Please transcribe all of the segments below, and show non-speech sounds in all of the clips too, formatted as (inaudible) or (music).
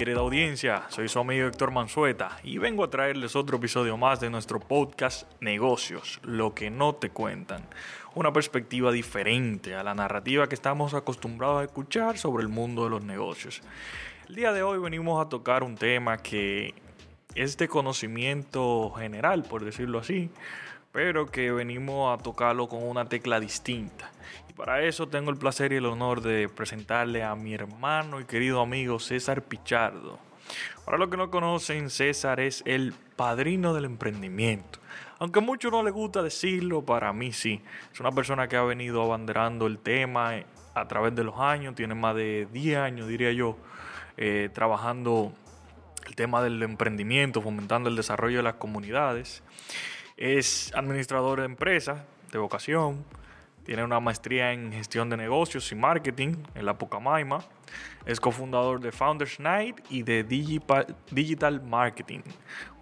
Querida audiencia, soy su amigo Héctor Mansueta y vengo a traerles otro episodio más de nuestro podcast Negocios, lo que no te cuentan. Una perspectiva diferente a la narrativa que estamos acostumbrados a escuchar sobre el mundo de los negocios. El día de hoy venimos a tocar un tema que es de conocimiento general, por decirlo así, pero que venimos a tocarlo con una tecla distinta. Para eso tengo el placer y el honor de presentarle a mi hermano y querido amigo César Pichardo. Para los que no conocen, César es el padrino del emprendimiento. Aunque a muchos no les gusta decirlo, para mí sí. Es una persona que ha venido abanderando el tema a través de los años, tiene más de 10 años, diría yo, eh, trabajando el tema del emprendimiento, fomentando el desarrollo de las comunidades. Es administrador de empresas de vocación. Tiene una maestría en gestión de negocios y marketing en la Pocamaima. Es cofundador de Founders Night y de Digital Marketing,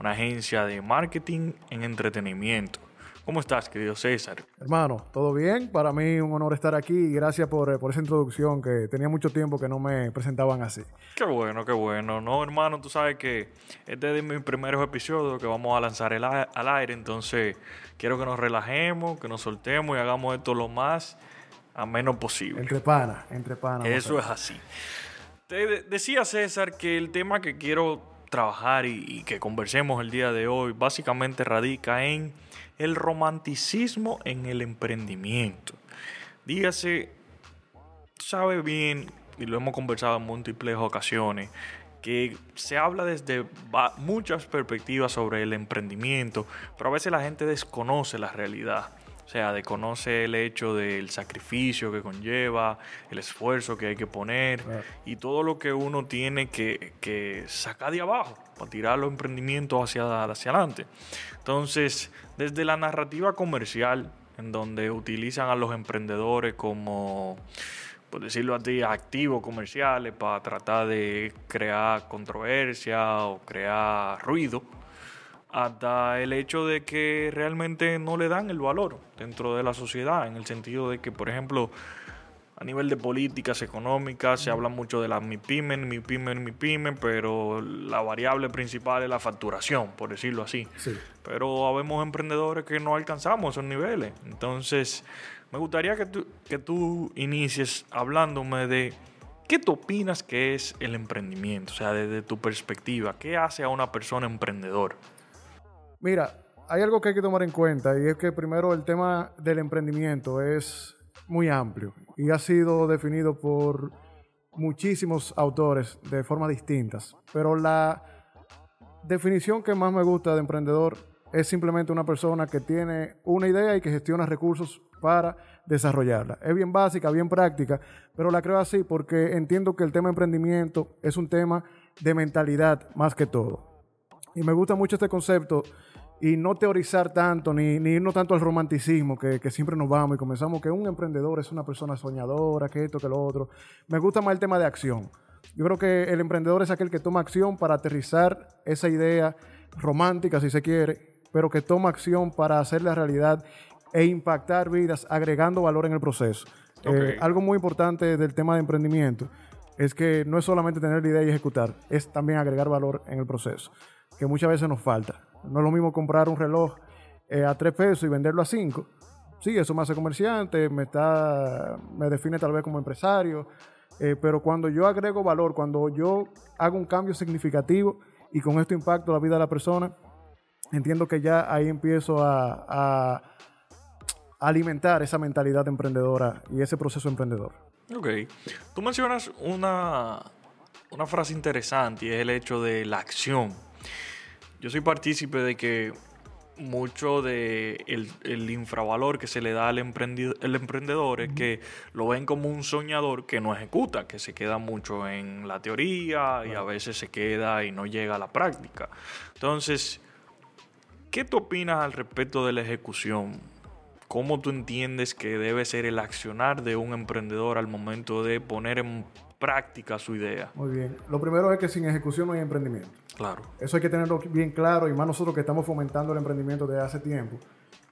una agencia de marketing en entretenimiento. ¿Cómo estás, querido César? Hermano, ¿todo bien? Para mí un honor estar aquí y gracias por, por, esa introducción que tenía mucho tiempo que no me presentaban así. Qué bueno, qué bueno. No, hermano, tú sabes que este es de mis primeros episodios que vamos a lanzar el, al aire, entonces quiero que nos relajemos, que nos soltemos y hagamos esto lo más menos posible. Entre panas, entre panas. Eso es así. Te decía César que el tema que quiero trabajar y, y que conversemos el día de hoy básicamente radica en el romanticismo en el emprendimiento. Dígase, sabe bien, y lo hemos conversado en múltiples ocasiones, que se habla desde muchas perspectivas sobre el emprendimiento, pero a veces la gente desconoce la realidad. O sea, desconoce el hecho del sacrificio que conlleva, el esfuerzo que hay que poner y todo lo que uno tiene que, que sacar de abajo para tirar los emprendimientos hacia, hacia adelante. Entonces, desde la narrativa comercial, en donde utilizan a los emprendedores como, por decirlo así, activos comerciales para tratar de crear controversia o crear ruido, hasta el hecho de que realmente no le dan el valor dentro de la sociedad, en el sentido de que, por ejemplo, a nivel de políticas económicas se habla mucho de las MIPIMES, MIPIMES, MIPIMES, pero la variable principal es la facturación, por decirlo así. Pero habemos emprendedores que no alcanzamos esos niveles. Entonces, me gustaría que tú, que tú inicies hablándome de qué tú opinas que es el emprendimiento, o sea, desde tu perspectiva, ¿qué hace a una persona emprendedora? Mira, hay algo que hay que tomar en cuenta y es que primero el tema del emprendimiento es muy amplio y ha sido definido por muchísimos autores de formas distintas. Pero la definición que más me gusta de emprendedor es simplemente una persona que tiene una idea y que gestiona recursos para desarrollarla. Es bien básica, bien práctica, pero la creo así porque entiendo que el tema emprendimiento es un tema de mentalidad más que todo. Y me gusta mucho este concepto y no teorizar tanto, ni, ni irnos tanto al romanticismo que, que, siempre nos vamos y comenzamos que un emprendedor es una persona soñadora, que esto, que lo otro. Me gusta más el tema de acción. Yo creo que el emprendedor es aquel que toma acción para aterrizar esa idea romántica, si se quiere, pero que toma acción para hacerla realidad e impactar vidas, agregando valor en el proceso. Eh, algo muy importante del tema de emprendimiento es que no es solamente tener la idea y ejecutar, es también agregar valor en el proceso, que muchas veces nos falta. No es lo mismo comprar un reloj eh, a 3 pesos y venderlo a 5. Sí, eso me hace comerciante, me, está, me define tal vez como empresario, eh, pero cuando yo agrego valor, cuando yo hago un cambio significativo y con esto impacto la vida de la persona, entiendo que ya ahí empiezo a, a alimentar esa mentalidad emprendedora y ese proceso emprendedor. Ok. Tú mencionas una, una frase interesante y es el hecho de la acción yo soy partícipe de que mucho de el, infravalor que se le da al emprendedor, el emprendedor es que lo ven como un soñador que no ejecuta, que se queda mucho en la teoría y a veces se queda y no llega a la práctica. Entonces, ¿qué tú opinas al respecto de la ejecución? ¿Cómo tú entiendes que debe ser el accionar de un emprendedor al momento de poner en práctica su idea? Muy bien. Lo primero es que sin ejecución no hay emprendimiento. Claro. Eso hay que tenerlo bien claro y más nosotros que estamos fomentando el emprendimiento desde hace tiempo.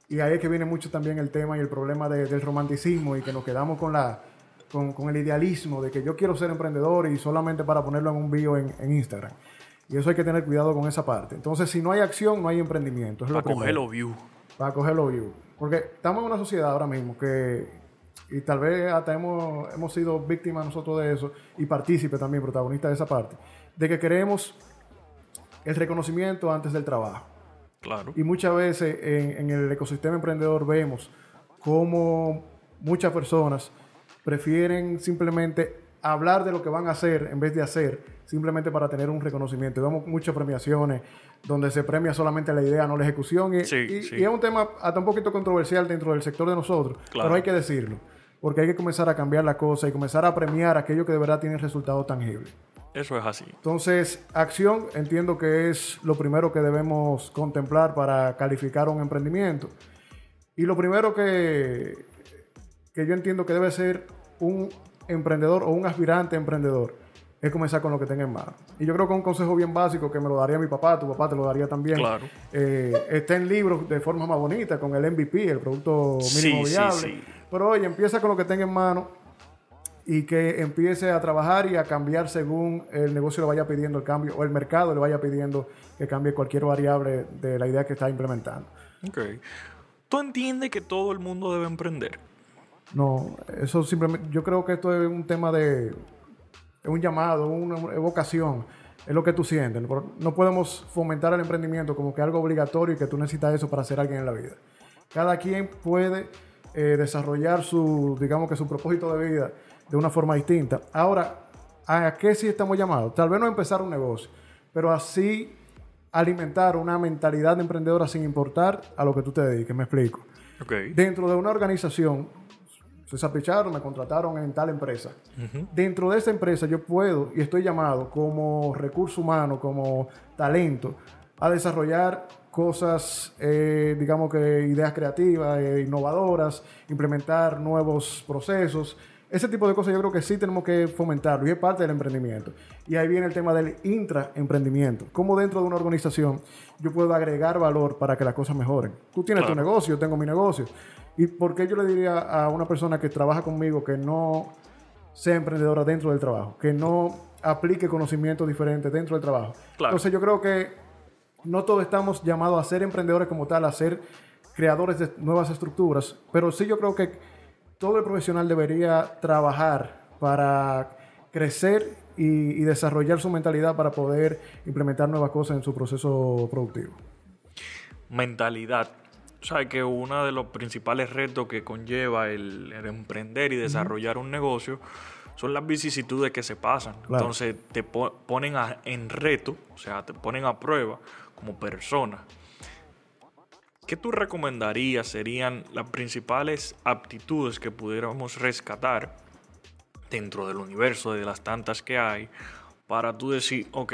Y ahí es que viene mucho también el tema y el problema del romanticismo y que nos quedamos con la, con, con el idealismo de que yo quiero ser emprendedor y solamente para ponerlo en un bio en, en Instagram. Y eso hay que tener cuidado con esa parte. Entonces, si no hay acción, no hay emprendimiento. Es Para coger primero. los views. Para coger los views. Porque estamos en una sociedad ahora mismo que, y tal vez hasta hemos, hemos sido víctimas nosotros de eso, y partícipes también, protagonistas de esa parte, de que queremos el reconocimiento antes del trabajo. Claro. Y muchas veces en, en el ecosistema emprendedor vemos cómo muchas personas prefieren simplemente hablar de lo que van a hacer en vez de hacer, simplemente para tener un reconocimiento. Y Vemos muchas premiaciones donde se premia solamente la idea, no la ejecución. Y, Sí, y- sí. y es un tema hasta un poquito controversial dentro del sector de nosotros, Claro. pero hay que decirlo. Porque hay que comenzar a cambiar la cosa y comenzar a premiar aquello que de verdad tiene resultados tangibles. Eso es así. Entonces, acción entiendo que es lo primero que debemos contemplar para calificar un emprendimiento. Y lo primero que, que yo entiendo que debe ser un emprendedor o un aspirante emprendedor es comenzar con lo que tenga en mano. Y yo creo que un consejo bien básico que me lo daría mi papá, tu papá te lo daría también. Claro. eh, está en libros de forma más bonita, con el MVP, el producto Sí, mínimo sí, viable. sí. Pero oye, empieza con lo que tenga en mano y que empiece a trabajar y a cambiar según el negocio le vaya pidiendo el cambio o el mercado le vaya pidiendo que cambie cualquier variable de la idea que está implementando. Ok. ¿Tú entiendes que todo el mundo debe emprender? No, eso simplemente, yo creo que esto es un tema de, es un llamado, una vocación, es lo que tú sientes. No, no podemos fomentar el emprendimiento como que algo obligatorio y que tú necesitas eso para ser alguien en la vida. Cada quien puede eh, desarrollar su, digamos que su propósito de vida de una forma distinta. Ahora, ¿a qué sí estamos llamados? Tal vez no empezar un negocio, pero así alimentar una mentalidad de emprendedora sin importar a lo que tú te dediques. Me explico dentro de una organización, se sapicharon, me contrataron en tal empresa. Dentro de esa empresa yo puedo y estoy llamado como recurso humano, como talento, a desarrollar cosas, eh, digamos que ideas creativas, eh, innovadoras, implementar nuevos procesos. Ese tipo de cosas yo creo que sí tenemos que fomentarlo y es parte del emprendimiento. Y ahí viene el tema del intraemprendimiento. Cómo dentro de una organización yo puedo agregar valor para que las cosas mejoren. Tú tienes tu negocio, yo tengo mi negocio. ¿Y por qué yo le diría a una persona que trabaja conmigo que no sea emprendedora dentro del trabajo? Que no aplique conocimientos diferentes dentro del trabajo. Claro. Entonces yo creo que no todos estamos llamados a ser emprendedores como tal, a ser creadores de nuevas estructuras, pero sí yo creo que todo el profesional debería trabajar para crecer y, y desarrollar su mentalidad para poder implementar nuevas cosas en su proceso productivo. Mentalidad. O sea, que uno de los principales retos que conlleva el, el emprender y desarrollar un negocio son las vicisitudes que se pasan. Claro. Entonces te po- ponen a- en reto, o sea, te ponen a prueba como persona. ¿Qué tú recomendarías serían las principales aptitudes que pudiéramos rescatar dentro del universo de las tantas que hay para tú decir, ok,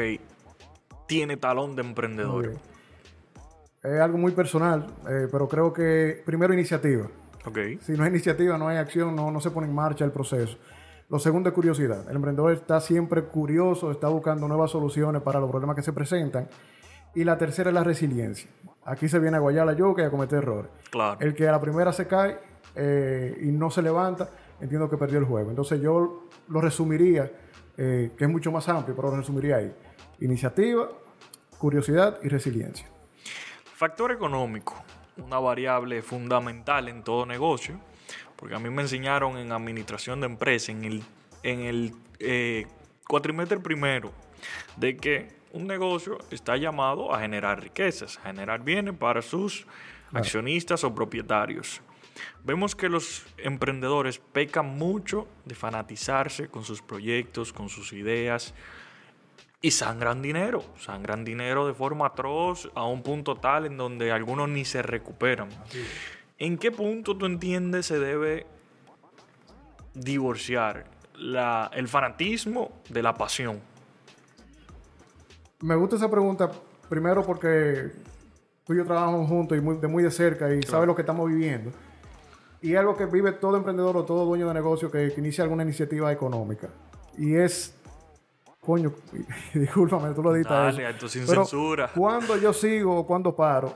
tiene talón de emprendedor? Es algo muy personal, eh, pero creo que primero iniciativa. Ok, Si no hay iniciativa, no hay acción, no, no se pone en marcha el proceso. Lo segundo es curiosidad. El emprendedor está siempre curioso, está buscando nuevas soluciones para los problemas que se presentan. Y la tercera es la resiliencia. Aquí se viene a guayar la yuca y a cometer errores. claro. El que a la primera se cae eh, y no se levanta, entiendo que perdió el juego. Entonces yo lo resumiría, eh, que es mucho más amplio, pero lo resumiría ahí. Iniciativa, curiosidad y resiliencia. Factor económico, una variable fundamental en todo negocio, porque a mí me enseñaron en administración de empresa, en el, en el eh, cuatrimestre primero, de que un negocio está llamado a generar riquezas, a generar bienes para sus accionistas o propietarios. Vemos que los emprendedores pecan mucho de fanatizarse con sus proyectos, con sus ideas, y sangran dinero, sangran dinero de forma atroz a un punto tal en donde algunos ni se recuperan. ¿En qué punto tú entiendes se debe divorciar la- el fanatismo de la pasión? Me gusta esa pregunta, primero porque tú y yo trabajamos juntos y muy, de muy de cerca y sabes lo que estamos viviendo. Y es algo que vive todo emprendedor o todo dueño de negocio que, que inicia alguna iniciativa económica. Y es, coño, (laughs) discúlpame, tú lo editas. Dale, eso. sin Pero censura. (laughs) ¿Cuándo yo sigo o cuándo paro?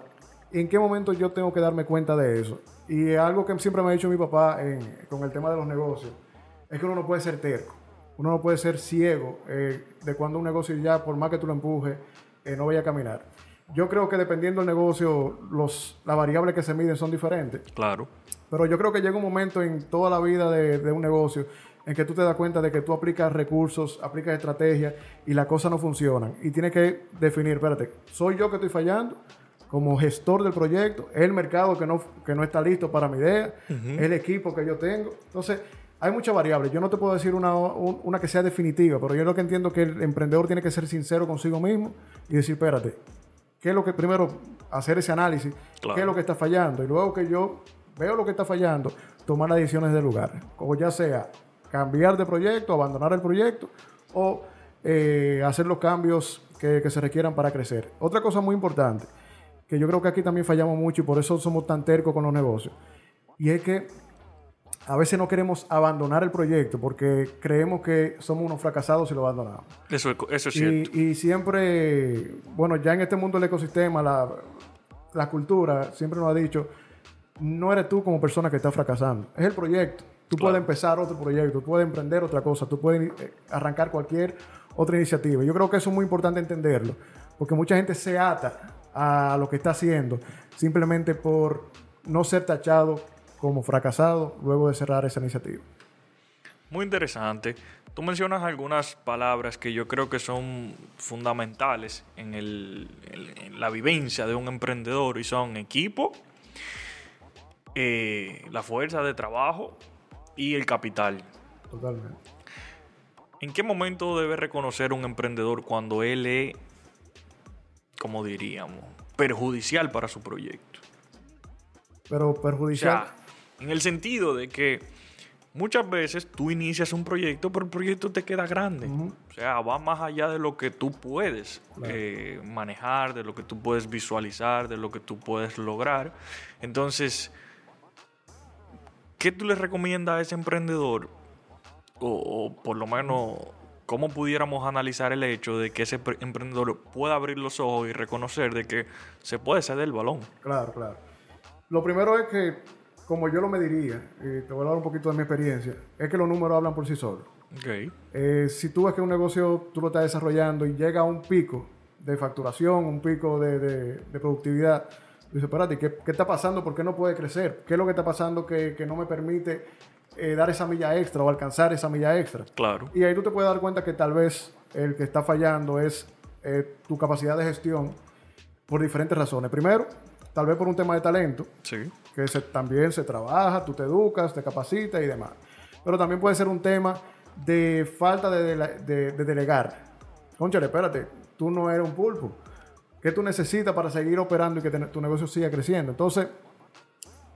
¿En qué momento yo tengo que darme cuenta de eso? Y algo que siempre me ha dicho mi papá en- con el tema de los negocios. es que uno no puede ser terco. Uno no puede ser ciego eh, de cuando un negocio ya, por más que tú lo empujes, eh, no vaya a caminar. Yo creo que dependiendo del negocio, los, las variables que se miden son diferentes. Claro. Pero yo creo que llega un momento en toda la vida de, de un negocio en que tú te das cuenta de que tú aplicas recursos, aplicas estrategias y las cosas no funcionan. Y tienes que definir, espérate, ¿soy yo que estoy fallando? Como gestor del proyecto, ¿es el mercado que no, que no está listo para mi idea? ¿Es el equipo que yo tengo? Entonces, hay muchas variables. Yo no te puedo decir una, un- una que sea definitiva, pero yo lo que entiendo es que el emprendedor tiene que ser sincero consigo mismo y decir, espérate, ¿qué es lo que primero hacer ese análisis? Claro. ¿Qué es lo que está fallando? Y luego que yo veo lo que está fallando, tomar las decisiones del lugar. O ya sea cambiar de proyecto, abandonar el proyecto o eh, hacer los cambios que, que se requieran para crecer. Otra cosa muy importante, que yo creo que aquí también fallamos mucho y por eso somos tan tercos con los negocios, y es que a veces no queremos abandonar el proyecto porque creemos que somos unos fracasados si lo abandonamos. Eso, es- eso es cierto. Y, y siempre, bueno, ya en este mundo del ecosistema, la, la cultura siempre nos ha dicho, no eres tú como persona que está fracasando, es el proyecto. Tú Claro. puedes empezar otro proyecto, tú puedes emprender otra cosa, tú puedes eh, arrancar cualquier otra iniciativa. Yo creo que eso es muy importante entenderlo, porque mucha gente se ata a lo que está haciendo simplemente por no ser tachado como fracasado luego de cerrar esa iniciativa. Muy interesante. Tú mencionas algunas palabras que yo creo que son fundamentales en, el- en- en la vivencia de un emprendedor y son equipo, eh, la fuerza de trabajo y el capital. Totalmente. ¿En qué momento debe reconocer un emprendedor cuando él es, como diríamos, perjudicial para su proyecto? Pero O perjudicial. sea, en el sentido de que muchas veces tú inicias un proyecto, pero el proyecto te queda grande. O sea, va más allá de lo que tú puedes Claro. eh, manejar, de lo que tú puedes visualizar, de lo que tú puedes lograr. Entonces, ¿qué tú le recomiendas a ese emprendedor? O, o por lo menos, ¿cómo pudiéramos analizar el hecho de que ese pre- emprendedor pueda abrir los ojos y reconocer de que se puede ceder el balón? Claro, claro. Lo primero es que, como yo lo mediría, y te voy a hablar un poquito de mi experiencia, es que los números hablan por sí solos. Ok, Eh, si tú ves que un negocio tú lo estás desarrollando y llega a un pico de facturación, un pico de, de- de productividad, tú dices, espérate, ¿qué, qué está pasando? ¿Por qué no puede crecer? ¿Qué es lo que está pasando que, que no me permite eh, dar esa milla extra o alcanzar esa milla extra? claro. Y ahí tú te puedes dar cuenta que tal vez el que está fallando es eh, tu capacidad de gestión por diferentes razones. Primero, tal vez por un tema de talento, Sí. Que se- también se trabaja, tú te educas, te capacitas y demás. Pero también puede ser un tema de falta de, dele- de- de delegar. Conchale, espérate, tú no eres un pulpo. ¿Qué tú necesitas para seguir operando y que te- tu negocio siga creciendo? Entonces,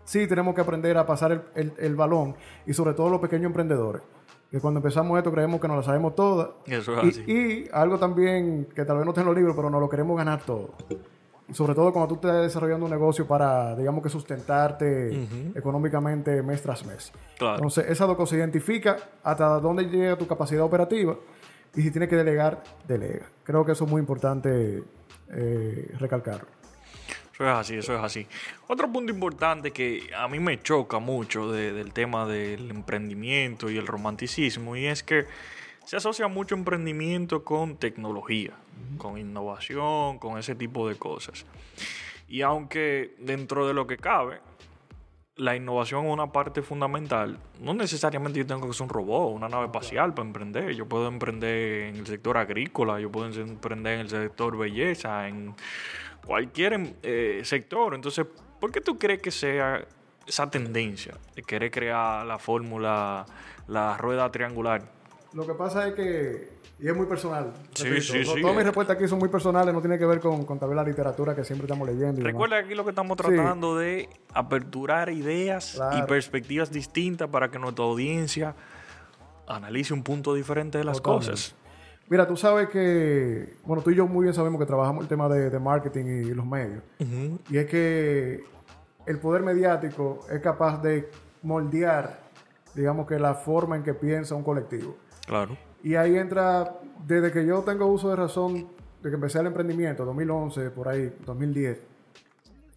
sí tenemos que aprender a pasar el, el- el balón y sobre todo los pequeños emprendedores. Que cuando empezamos esto creemos que nos la sabemos todas. Eso es así. Y, y algo también que tal vez no esté en los libros, pero nos lo queremos ganar todo. Sobre todo cuando tú estás desarrollando un negocio para, digamos que sustentarte económicamente mes tras mes. Claro. Entonces, esa dos cosas identifica hasta dónde llega tu capacidad operativa y si tienes que delegar, delega. Creo que eso es muy importante eh, recalcarlo. Eso es así, eso es así. Otro punto importante que a mí me choca mucho de- del tema del emprendimiento y el romanticismo y es que se asocia mucho emprendimiento con tecnología, con innovación, con ese tipo de cosas. Y aunque dentro de lo que cabe, la innovación es una parte fundamental. No necesariamente yo tengo que ser un robot, una nave espacial para emprender. Yo puedo emprender en el sector agrícola, yo puedo emprender en el sector belleza, en cualquier em- eh, sector. Entonces, ¿por qué tú crees que sea esa tendencia de querer crear la fórmula, la rueda triangular? Lo que pasa es que, y es muy personal. Sí, repito, sí, sí. Todas mis respuestas aquí son muy personales, no tiene que ver con, con tal vez la literatura que siempre estamos leyendo. y demás. Recuerda que aquí lo que estamos Sí. tratando de aperturar ideas y perspectivas distintas para que nuestra audiencia analice un punto diferente de las Totalmente. cosas. Mira, tú sabes que, bueno, tú y yo muy bien sabemos que trabajamos el tema de, de marketing y los medios. Y es que el poder mediático es capaz de moldear, digamos que la forma en que piensa un colectivo. Claro. Y ahí entra, desde que yo tengo uso de razón, de que empecé el emprendimiento, 2011, por ahí, 2010,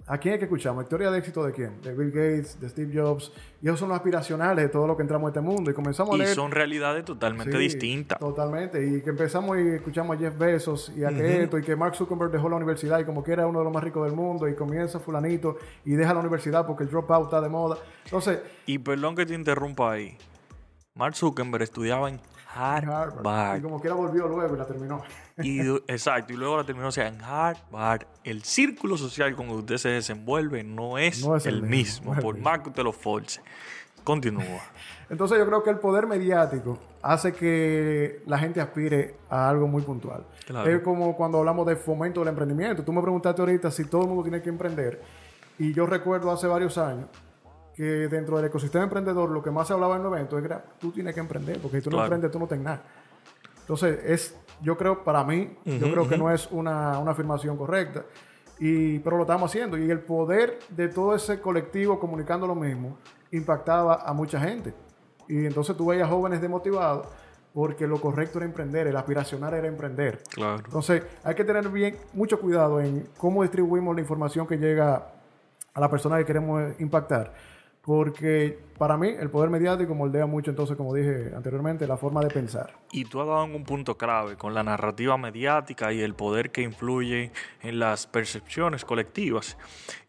¿A quién es que escuchamos? ¿Historia de éxito de quién? De Bill Gates, de Steve Jobs. Y esos son los aspiracionales de todo lo que entramos a este mundo. Y comenzamos a Y leer... son realidades totalmente Sí, distintas. Totalmente. Y que empezamos y escuchamos a Jeff Bezos y a que esto, y que Mark Zuckerberg dejó la universidad y como que era uno de los más ricos del mundo, y comienza fulanito y deja la universidad porque el dropout está de moda. Entonces, Y perdón que te interrumpa ahí. Mark Zuckerberg estudiaba en Harvard. Harvard. Y como quiera volvió luego y la terminó. Y, (laughs) exacto, y luego la terminó o sea, en Harvard. El círculo social con que usted se desenvuelve no es, No es el el mismo, mismo, no es el por mismo. más que usted lo force. Continúa. Entonces yo creo que el poder mediático hace que la gente aspire a algo muy puntual. Claro. Es como cuando hablamos de fomento del emprendimiento. Tú me preguntaste ahorita si todo el mundo tiene que emprender. Y yo recuerdo hace varios años que dentro del ecosistema emprendedor lo que más se hablaba en los eventos era tú tienes que emprender, porque si tú no Claro. emprendes tú no tienes nada. Entonces, es, yo creo, para mí, yo creo que no es una, una afirmación correcta. Y, pero lo estamos haciendo. Y el poder de todo ese colectivo comunicando lo mismo impactaba a mucha gente. Y entonces tú veías jóvenes desmotivados porque lo correcto era emprender, el aspiracional era emprender. Claro. Entonces, hay que tener bien mucho cuidado en cómo distribuimos la información que llega a la persona que queremos impactar. Porque para mí el poder mediático moldea mucho, entonces, como dije anteriormente, la forma de pensar. Y tú has dado en un punto clave con la narrativa mediática y el poder que influye en las percepciones colectivas.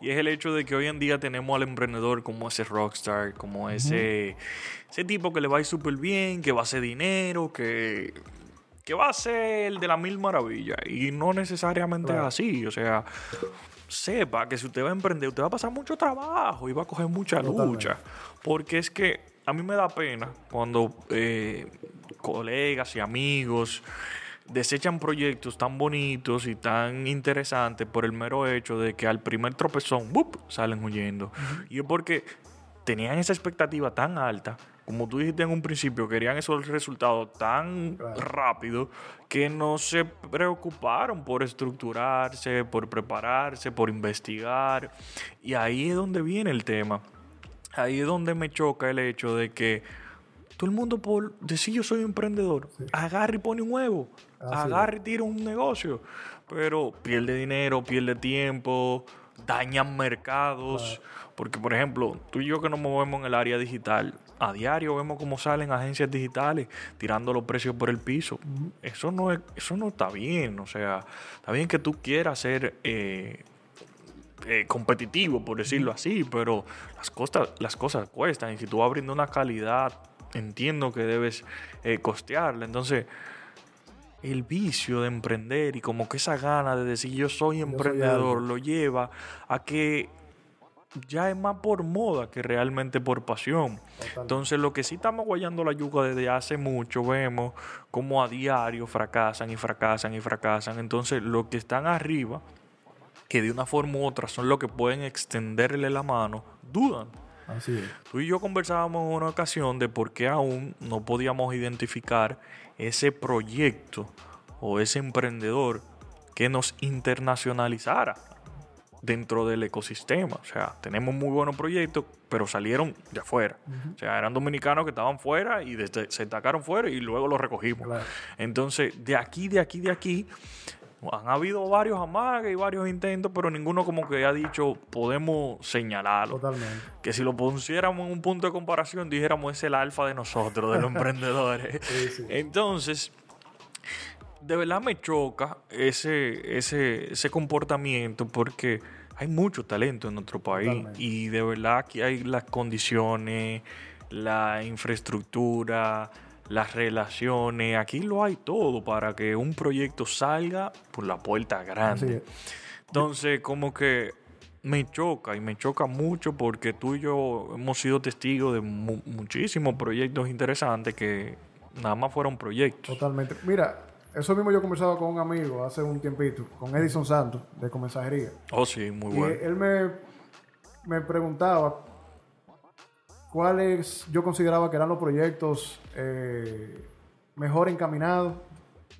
Y es el hecho de que hoy en día tenemos al emprendedor como ese rockstar, como ese, ese tipo que le va a ir súper bien, que va a hacer dinero, que, que va a ser el de la mil maravillas. Y no necesariamente Claro. es así. O sea, sepa que si usted va a emprender, usted va a pasar mucho trabajo y va a coger mucha Totalmente. lucha. Porque es que a mí me da pena cuando eh, colegas y amigos desechan proyectos tan bonitos y tan interesantes por el mero hecho de que al primer tropezón ¡bup! salen huyendo. Y es porque tenían esa expectativa tan alta, como tú dijiste en un principio, querían esos resultados tan Claro. rápido que no se preocuparon por estructurarse, por prepararse, por investigar. Y ahí es donde viene el tema. Ahí es donde me choca el hecho de que todo el mundo por decir yo soy emprendedor, agarra y pone un huevo, agarra y tira un negocio, pero pierde dinero, pierde tiempo, dañan mercados, porque por ejemplo, tú y yo que nos movemos en el área digital, a diario vemos cómo salen agencias digitales tirando los precios por el piso. Eso no es, eso no está bien, o sea, está bien que tú quieras ser eh, eh, competitivo, por decirlo así, pero las cosas, las cosas cuestan. Y si tú vas abriendo una calidad, entiendo que debes eh, costearla. Entonces, el vicio de emprender y como que esa gana de decir yo soy emprendedor lo lleva a que ya es más por moda que realmente por pasión. Entonces, lo que sí estamos guayando la yuca desde hace mucho, vemos como a diario fracasan y fracasan y fracasan. Entonces, los que están arriba, que de una forma u otra son los que pueden extenderle la mano, dudan. Así es. Tú y yo conversábamos en una ocasión de por qué aún no podíamos identificar ese proyecto o ese emprendedor que nos internacionalizara dentro del ecosistema. O sea, tenemos muy buenos proyectos, pero salieron de afuera. O sea, eran dominicanos que estaban fuera y desde- se sacaron fuera y luego los recogimos. Claro. Entonces, de aquí, de aquí, de aquí, han habido varios amagues y varios intentos, pero ninguno como que ha dicho, podemos señalarlo. Totalmente. Que si lo pusiéramos en un punto de comparación, dijéramos es el alfa de nosotros, de los (laughs) emprendedores. Sí, sí. Entonces, de verdad me choca ese, ese, ese comportamiento porque hay mucho talento en nuestro país Totalmente. y de verdad aquí hay las condiciones, la infraestructura, las relaciones, aquí lo hay todo para que un proyecto salga por la puerta grande. es. Entonces, como que me choca y me choca mucho porque tú y yo hemos sido testigos de mu- muchísimos proyectos interesantes que nada más fueron proyectos. Totalmente. Mira, eso mismo yo conversaba con un amigo hace un tiempito, con Edison Santos, de Comensajería. Oh, sí, muy Y bueno. él me, me preguntaba cuáles yo consideraba que eran los proyectos eh, mejor encaminados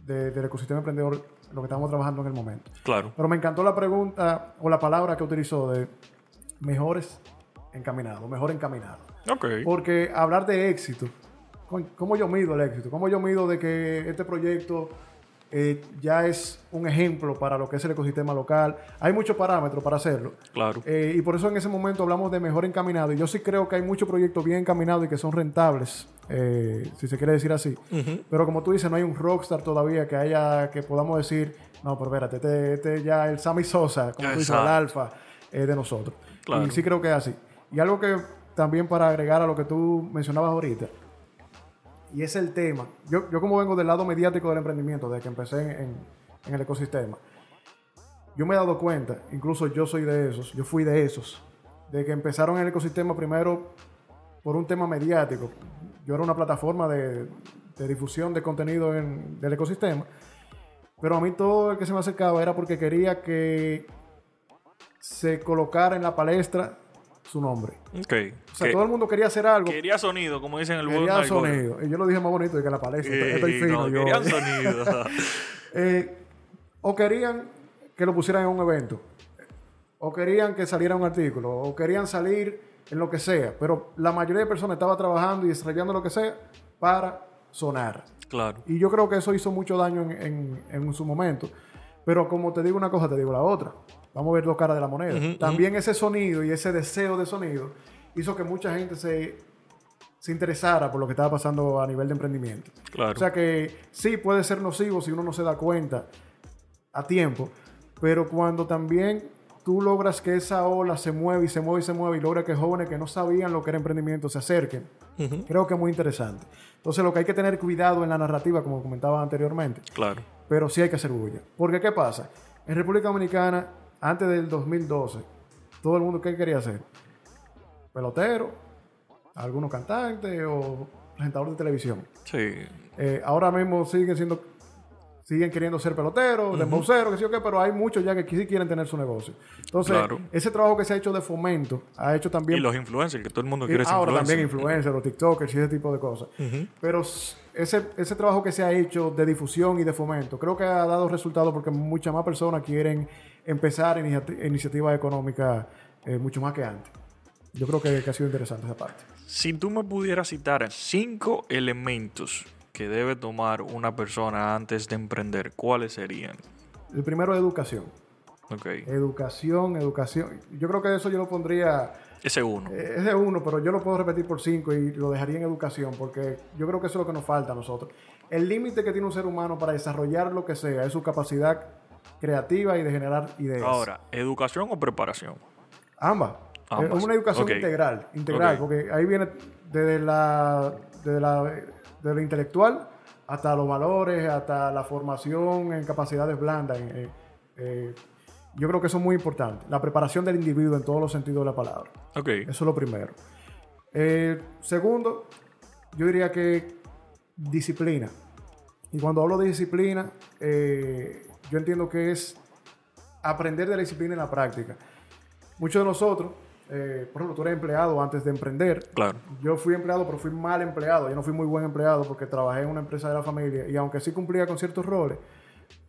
de- del ecosistema emprendedor, lo que estamos trabajando en el momento. Claro. Pero me encantó la pregunta o la palabra que utilizó de mejores encaminados, mejor encaminado. Ok. Porque hablar de éxito, ¿cómo yo mido el éxito? ¿Cómo yo mido de que este proyecto eh, ya es un ejemplo para lo que es el ecosistema local. Hay muchos parámetros para hacerlo. Claro. Eh, y por eso en ese momento hablamos de mejor encaminado. Y yo sí creo que hay muchos proyectos bien encaminados y que son rentables, eh, si se quiere decir así. Pero como tú dices, no hay un rockstar todavía que haya, que podamos decir, no, pero espérate, este, este ya el Sammy Sosa, como tú dices, el alfa de nosotros. Claro. Y sí creo que es así. Y algo que también para agregar a lo que tú mencionabas ahorita, y es el tema. Yo, yo como vengo del lado mediático del emprendimiento, desde que empecé en, en- en el ecosistema, yo me he dado cuenta, incluso yo soy de esos, yo fui de esos, de que empezaron el ecosistema primero por un tema mediático. Yo era una plataforma de, de difusión de contenido en- del ecosistema, pero a mí todo el que se me acercaba era porque quería que se colocara en la palestra su nombre. Ok. O sea, Que- todo el mundo quería hacer algo, Quería sonido, como dicen en el quería sonido. Y yo lo dije más bonito que la palestra. Eh, estoy fino, no, yo. querían sonido. (laughs) Eh, o querían que lo pusieran en un evento, o querían que saliera un artículo, o querían salir en lo que sea, pero la mayoría de personas estaba trabajando y desarrollando lo que sea para sonar. claro. Y yo creo que eso hizo mucho daño en, en- en su momento. Pero como te digo una cosa, te digo la otra. Vamos a ver dos caras de la moneda. También ese sonido y ese deseo de sonido hizo que mucha gente se, se interesara por lo que estaba pasando a nivel de emprendimiento. Claro. O sea que sí puede ser nocivo si uno no se da cuenta a tiempo, pero cuando también tú logras que esa ola se mueve y se mueve y se mueve y logra que jóvenes que no sabían lo que era emprendimiento se acerquen, creo que es muy interesante. Entonces lo que hay que tener cuidado en la narrativa, como comentaba anteriormente, Claro. pero sí hay que hacer bulla. Porque ¿qué pasa? En República Dominicana, antes del 2012, todo el mundo ¿qué quería hacer? Pelotero, algunos cantantes o presentador de televisión. Sí. Eh, ahora mismo siguen siendo siguen queriendo ser peloteros, dembowceros, que sí o qué, pero hay muchos ya que sí quieren tener su negocio. Entonces, Claro. ese trabajo que se ha hecho de fomento ha hecho también Y los influencers, que todo el mundo quiere ser ahora influencer. también influencers, los TikTokers y ese tipo de cosas. Pero ese, ese trabajo que se ha hecho de difusión y de fomento, creo que ha dado resultados porque muchas más personas quieren empezar iniciati- iniciativas económicas eh, mucho más que antes. Yo creo que, que ha sido interesante esa parte. Si tú me pudieras citar cinco elementos que debe tomar una persona antes de emprender, ¿cuáles serían? El primero es educación. Ok. Educación, educación. Yo creo que eso yo lo pondría, Ese uno. eh, es de uno, pero yo lo puedo repetir por cinco y lo dejaría en educación porque yo creo que eso es lo que nos falta a nosotros. El límite que tiene un ser humano para desarrollar lo que sea es su capacidad creativa y de generar ideas. Ahora, ¿educación o preparación? Ambas. Ambas. Es una educación integral, integral, porque ahí viene desde la, desde la de lo intelectual hasta los valores, hasta la formación en capacidades blandas. eh, eh, yo creo que eso es muy importante. La preparación del individuo en todos los sentidos de la palabra. Ok. Eso es lo primero. Eh, segundo, yo diría que disciplina. Y cuando hablo de disciplina, eh, yo entiendo que es aprender de la disciplina en la práctica. Muchos de nosotros, eh, por ejemplo, tú eres empleado antes de emprender. Claro. Yo fui empleado, pero fui mal empleado. Yo no fui muy buen empleado porque trabajé en una empresa de la familia y aunque sí cumplía con ciertos roles,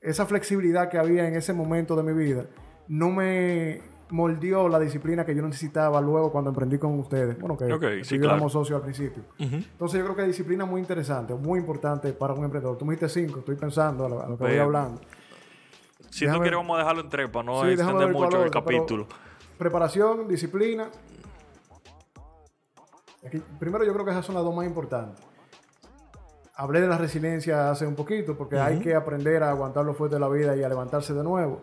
esa flexibilidad que había en ese momento de mi vida no me moldeó la disciplina que yo necesitaba luego cuando emprendí con ustedes. Bueno, que Ok, tú y sí, claro. éramos socios al principio. Entonces yo creo que disciplina muy interesante, muy importante para un emprendedor. Tú me dijiste cinco, estoy pensando a lo, a lo que voy hablando. Si tú Déjame- quieres, vamos a dejarlo en tres para no Sí, extender mucho el pero- capítulo. Preparación, disciplina. Aquí- primero yo creo que esas son las dos más importantes. Hablé de la resiliencia hace un poquito, porque hay que aprender a aguantar lo fuerte de la vida y a levantarse de nuevo.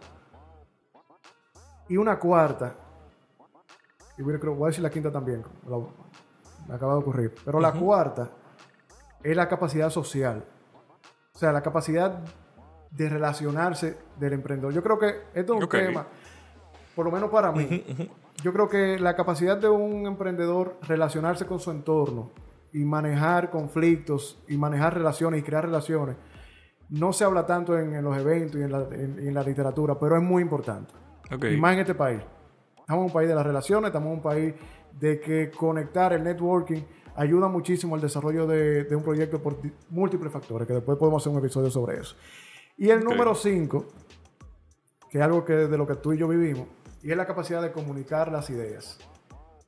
Y una cuarta, y voy a, creo- voy a decir la quinta también, me acaba de ocurrir, pero la cuarta es la capacidad social. O sea, la capacidad de relacionarse del emprendedor. Yo creo que esto es un tema, por lo menos para mí, yo creo que la capacidad de un emprendedor relacionarse con su entorno y manejar conflictos y manejar relaciones y crear relaciones, no se habla tanto en, en los eventos y en la, en- la literatura, pero es muy importante. Y más en este país. Estamos en un país de las relaciones, estamos en un país de que conectar el networking ayuda muchísimo al desarrollo de, de un proyecto por múltiples factores, que después podemos hacer un episodio sobre eso. Y el número 5, que es algo que de lo que tú y yo vivimos, y es la capacidad de comunicar las ideas.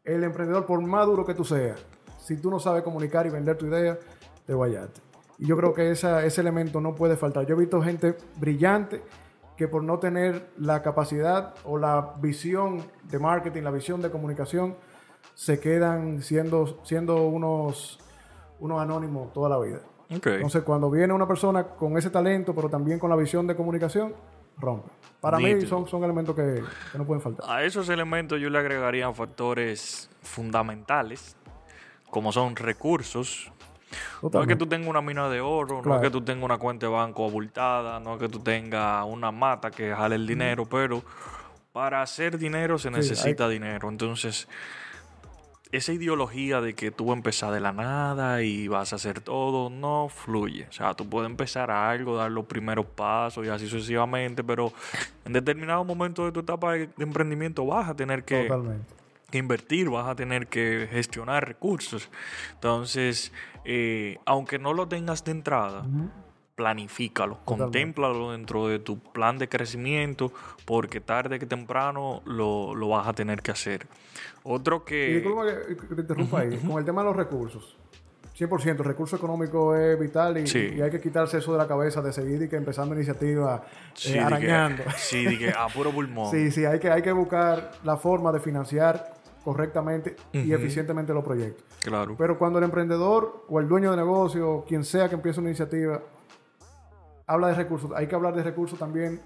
El emprendedor, por más duro que tú seas, si tú no sabes comunicar y vender tu idea, te guayaste. Y yo creo que esa, ese elemento no puede faltar. Yo he visto gente brillante que por no tener la capacidad o la visión de marketing, la visión de comunicación, se quedan siendo, siendo unos, unos anónimos toda la vida. Entonces, cuando viene una persona con ese talento, pero también con la visión de comunicación, rompe. Para mí son, son elementos que, no pueden faltar. A esos elementos yo le agregaría factores fundamentales, como son recursos. No es que tú tengas una mina de oro, no es que tú tengas una cuenta de banco abultada, no es que tú tengas una mata que jale el dinero, pero para hacer dinero se necesita dinero. Entonces, esa ideología de que tú empezar de la nada y vas a hacer todo, no fluye. O sea, tú puedes empezar a algo, dar los primeros pasos y así sucesivamente, pero en determinado momento de tu etapa de emprendimiento vas a tener que, invertir, vas a tener que gestionar recursos. Entonces, eh, aunque no lo tengas de entrada, planifícalo, contémplalo dentro de tu plan de crecimiento, porque tarde que temprano lo, lo vas a tener que hacer. Otro que... Y disculpa que, te interrumpa ahí, con el tema de los recursos. 100%, el recurso económico es vital y, hay que quitarse eso de la cabeza de seguir y que empezando iniciativa eh, arañando. sí, de que a puro pulmón. (laughs) sí, sí, hay que, hay que buscar la forma de financiar correctamente y eficientemente los proyectos. Claro. Pero cuando el emprendedor o el dueño de negocio, quien sea que empiece una iniciativa, habla de recursos, hay que hablar de recursos también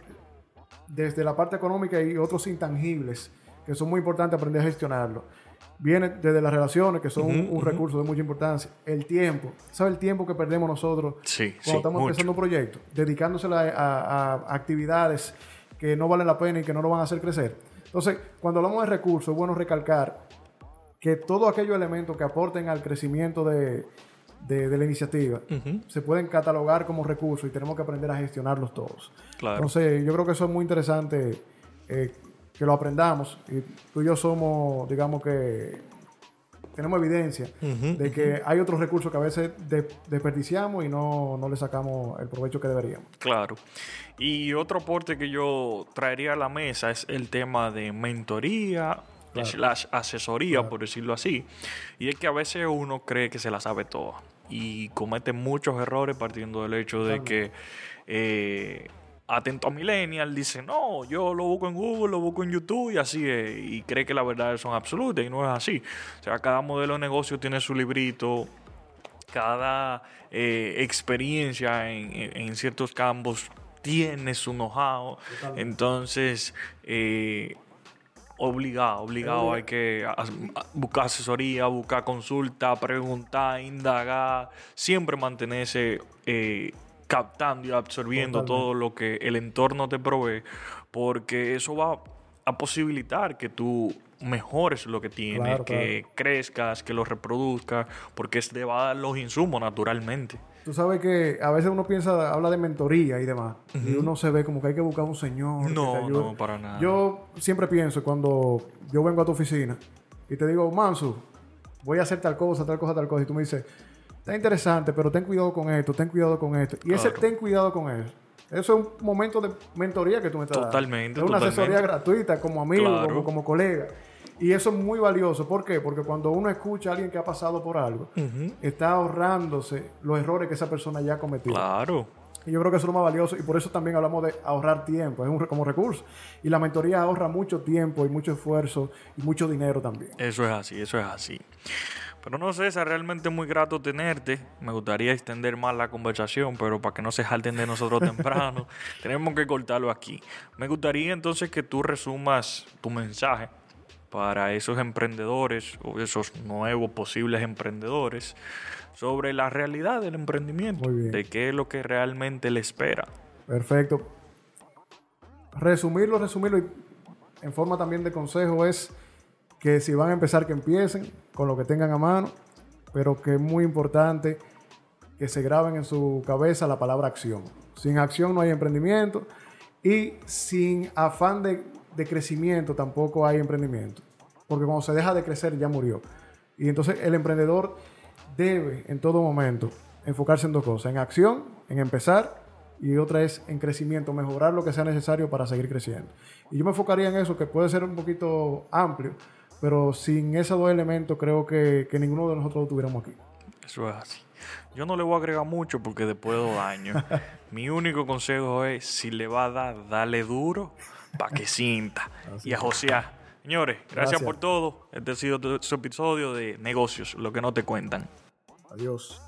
desde la parte económica y otros intangibles que son muy importantes aprender a gestionarlo. Viene desde las relaciones, que son un, recurso de mucha importancia. El tiempo. ¿Sabes el tiempo que perdemos nosotros cuando estamos empezando un proyecto? Dedicándose a, actividades que no valen la pena y que no nos van a hacer crecer. Entonces, cuando hablamos de recursos, es bueno recalcar que todos aquellos elementos que aporten al crecimiento de, la iniciativa se pueden catalogar como recursos y tenemos que aprender a gestionarlos todos. Entonces, yo creo que eso es muy interesante eh, que lo aprendamos. Y tú y yo somos, digamos que tenemos evidencia de que hay otros recursos que a veces desperdiciamos y no, no, le sacamos el provecho que deberíamos. Claro. Y otro aporte que yo traería a la mesa es el tema de mentoría, la asesoría, por decirlo así. Y es que a veces uno cree que se la sabe toda y comete muchos errores partiendo del hecho de que eh, atento a millennial, dice, no, yo lo busco en Google, lo busco en YouTube y así es, y cree que las verdades son absolutas y no es así. O sea, cada modelo de negocio tiene su librito, cada eh, experiencia en, ciertos campos tiene su know-how, entonces... Eh, obligado, obligado. Hay que buscar asesoría, buscar consulta, preguntar, indagar, siempre mantenerse eh, captando y absorbiendo todo lo que el entorno te provee, porque eso va a posibilitar que tú mejores lo que tienes, que crezcas, que lo reproduzcas, porque te va a dar los insumos naturalmente. Tú sabes que a veces uno piensa, habla de mentoría y demás, y uno se ve como que hay que buscar un señor. No, no, para nada. Yo siempre pienso cuando yo vengo a tu oficina y te digo, Mansu, voy a hacer tal cosa, tal cosa, tal cosa, y tú me dices, está interesante, pero ten cuidado con esto, ten cuidado con esto. Y ese ten cuidado con eso. Eso es un momento de mentoría que tú me estás Totalmente. Es una asesoría gratuita como amigo, como, colega. Y eso es muy valioso. ¿Por qué? Porque cuando uno escucha a alguien que ha pasado por algo, está ahorrándose los errores que esa persona ya ha cometido. Claro. Y yo creo que eso es lo más valioso y por eso también hablamos de ahorrar tiempo, es un, como recurso. Y la mentoría ahorra mucho tiempo y mucho esfuerzo y mucho dinero también. Eso es así, eso es así. Pero no sé, es realmente muy grato tenerte. Me gustaría extender más la conversación, pero para que no se jalten de nosotros (laughs) temprano, tenemos que cortarlo aquí. Me gustaría entonces que tú resumas tu mensaje para esos emprendedores o esos nuevos posibles emprendedores sobre la realidad del emprendimiento, de qué es lo que realmente le espera. Perfecto. Resumirlo, resumirlo y en forma también de consejo es que si van a empezar, que empiecen con lo que tengan a mano, pero que es muy importante que se graben en su cabeza la palabra acción. Sin acción no hay emprendimiento y sin afán de, crecimiento tampoco hay emprendimiento. Porque cuando se deja de crecer ya murió. Y entonces el emprendedor debe en todo momento enfocarse en dos cosas, en acción, en empezar y otra es en crecimiento, mejorar lo que sea necesario para seguir creciendo. Y yo me enfocaría en eso, que puede ser un poquito amplio, pero sin esos dos elementos creo que, ninguno de nosotros lo tuviéramos aquí. Eso es así. Yo no le voy a agregar mucho porque después de dos años. (laughs) Mi único consejo es, si le va a dar, dale duro para que sienta. y a José. Señores, gracias, por todo. Este ha sido su episodio de negocios, lo que no te cuentan. Adiós.